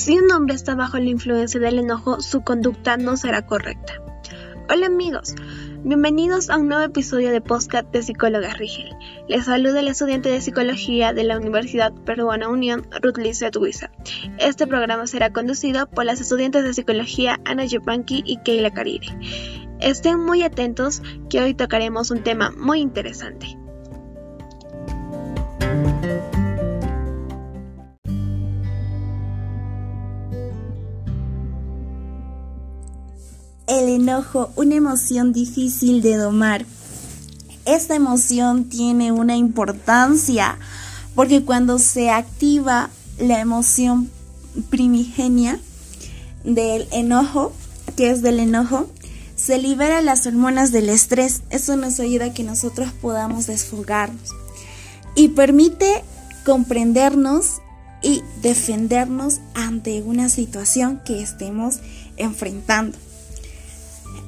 Si un hombre está bajo la influencia del enojo, su conducta no será correcta. Hola amigos, bienvenidos a un nuevo episodio de podcast de Psicóloga Rigel. Les saluda el estudiante de Psicología de la Universidad Peruana Unión, Ruth Lizette Este programa será conducido por las estudiantes de Psicología Ana Yupanqui y Keila Carire. Estén muy atentos que hoy tocaremos un tema muy interesante. El enojo, una emoción difícil de domar. Esta emoción tiene una importancia porque cuando se activa la emoción primigenia del enojo, que es del enojo, se liberan las hormonas del estrés. Eso nos ayuda a que nosotros podamos desfogarnos y permite comprendernos y defendernos ante una situación que estemos enfrentando.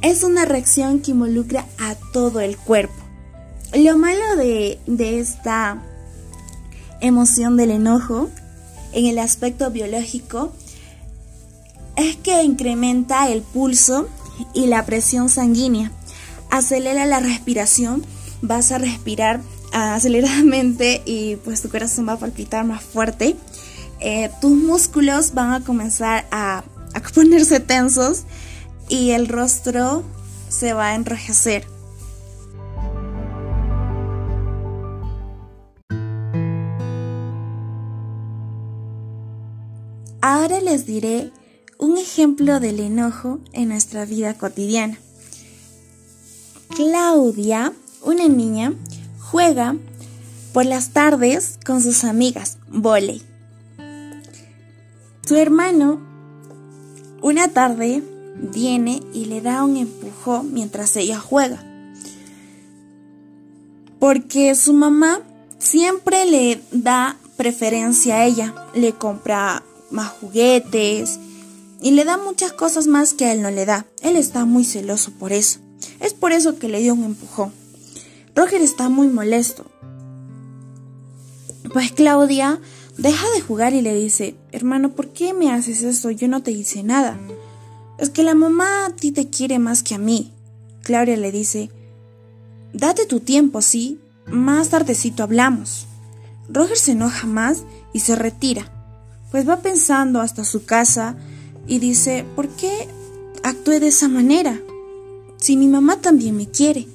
Es una reacción que involucra a todo el cuerpo. Lo malo de, esta emoción del enojo en el aspecto biológico es que incrementa el pulso y la presión sanguínea, acelera la respiración, vas a respirar aceleradamente y pues tu corazón va a palpitar más fuerte, eh, tus músculos van a comenzar a, a ponerse tensos y el rostro se va a enrojecer. Ahora les diré un ejemplo del enojo en nuestra vida cotidiana. Claudia, una niña, juega por las tardes con sus amigas, volei. Su hermano, una tarde, viene y le da un empujón mientras ella juega. Porque su mamá siempre le da preferencia a ella, le compra más juguetes y le da muchas cosas más que a él no le da. Él está muy celoso por eso. Es por eso que le dio un empujón. Roger está muy molesto. Pues Claudia deja de jugar y le dice, hermano, ¿por qué me haces esto? Yo no te hice nada. Es que la mamá a ti te quiere más que a mí. Claudia le dice, date tu tiempo, sí, más tardecito hablamos. Roger se enoja más y se retira, pues va pensando hasta su casa y dice, ¿por qué actué de esa manera? Si mi mamá también me quiere.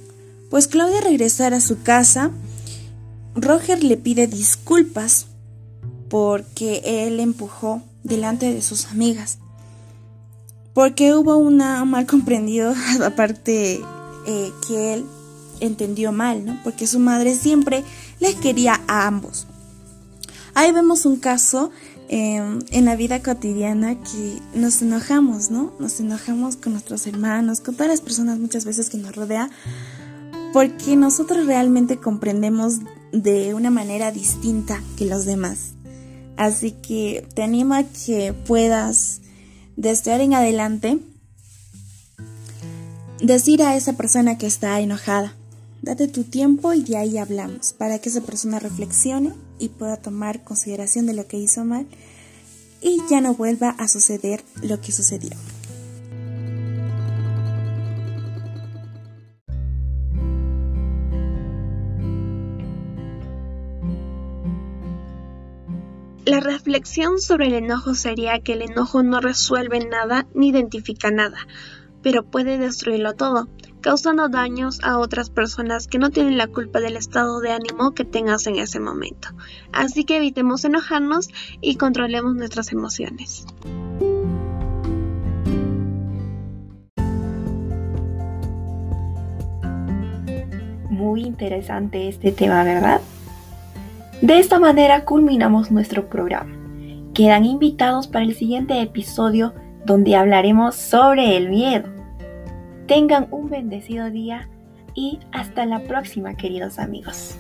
Pues Claudia regresar a su casa, Roger le pide disculpas porque él empujó delante de sus amigas porque hubo una mal comprendido, aparte eh, que él entendió mal, ¿no? Porque su madre siempre les quería a ambos. Ahí vemos un caso em, en la vida cotidiana que nos enojamos, ¿no? Nos enojamos con nuestros hermanos, con todas las personas muchas veces que nos rodean, porque nosotros realmente comprendemos de una manera distinta que los demás. Así que te animo a que puedas desde ahora en adelante, decir a esa persona que está enojada, date tu tiempo y de ahí hablamos, para que esa persona reflexione y pueda tomar consideración de lo que hizo mal y ya no vuelva a suceder lo que sucedió. La reflexión sobre el enojo sería que el enojo no resuelve nada ni identifica nada, pero puede destruirlo todo, causando daños a otras personas que no tienen la culpa del estado de ánimo que tengas en ese momento. Así que evitemos enojarnos y controlemos nuestras emociones. Muy interesante este tema, ¿verdad? De esta manera culminamos nuestro programa. Quedan invitados para el siguiente episodio donde hablaremos sobre el miedo. Tengan un bendecido día y hasta la próxima queridos amigos.